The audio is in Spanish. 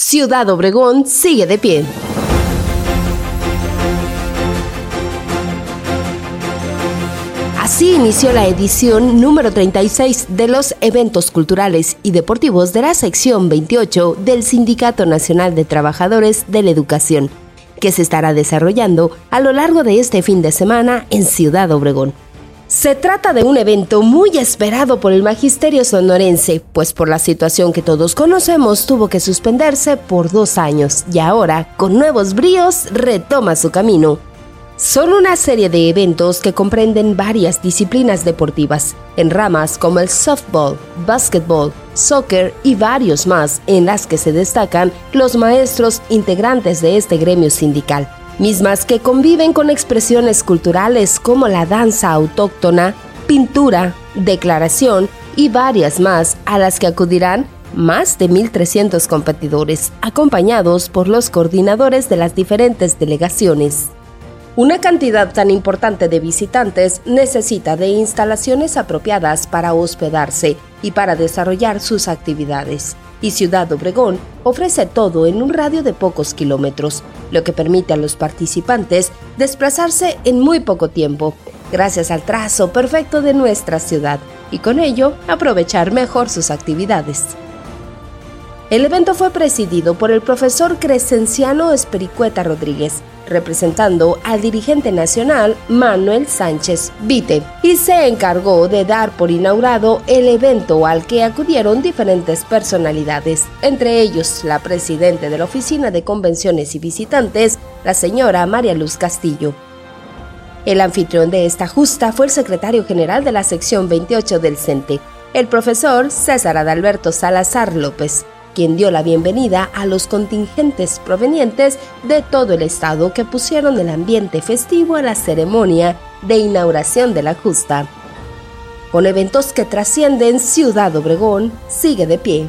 Ciudad Obregón sigue de pie. Así inició la edición número 36 de los eventos culturales y deportivos de la sección 28 del Sindicato Nacional de Trabajadores de la Educación, que se estará desarrollando a lo largo de este fin de semana en Ciudad Obregón. Se trata de un evento muy esperado por el magisterio sonorense, pues por la situación que todos conocemos tuvo que suspenderse por dos años y ahora, con nuevos bríos, retoma su camino. Son una serie de eventos que comprenden varias disciplinas deportivas, en ramas como el softball, basketball, soccer y varios más, en las que se destacan los maestros integrantes de este gremio sindical mismas que conviven con expresiones culturales como la danza autóctona, pintura, declaración y varias más a las que acudirán más de 1.300 competidores, acompañados por los coordinadores de las diferentes delegaciones. Una cantidad tan importante de visitantes necesita de instalaciones apropiadas para hospedarse y para desarrollar sus actividades y Ciudad Obregón ofrece todo en un radio de pocos kilómetros, lo que permite a los participantes desplazarse en muy poco tiempo, gracias al trazo perfecto de nuestra ciudad, y con ello aprovechar mejor sus actividades. El evento fue presidido por el profesor Crescenciano Espericueta Rodríguez, representando al dirigente nacional Manuel Sánchez Vite, y se encargó de dar por inaugurado el evento al que acudieron diferentes personalidades, entre ellos la presidenta de la Oficina de Convenciones y Visitantes, la señora María Luz Castillo. El anfitrión de esta justa fue el secretario general de la sección 28 del CENTE, el profesor César Adalberto Salazar López, quien dio la bienvenida a los contingentes provenientes de todo el estado que pusieron el ambiente festivo a la ceremonia de inauguración de la justa. Con eventos que trascienden Ciudad Obregón, sigue de pie.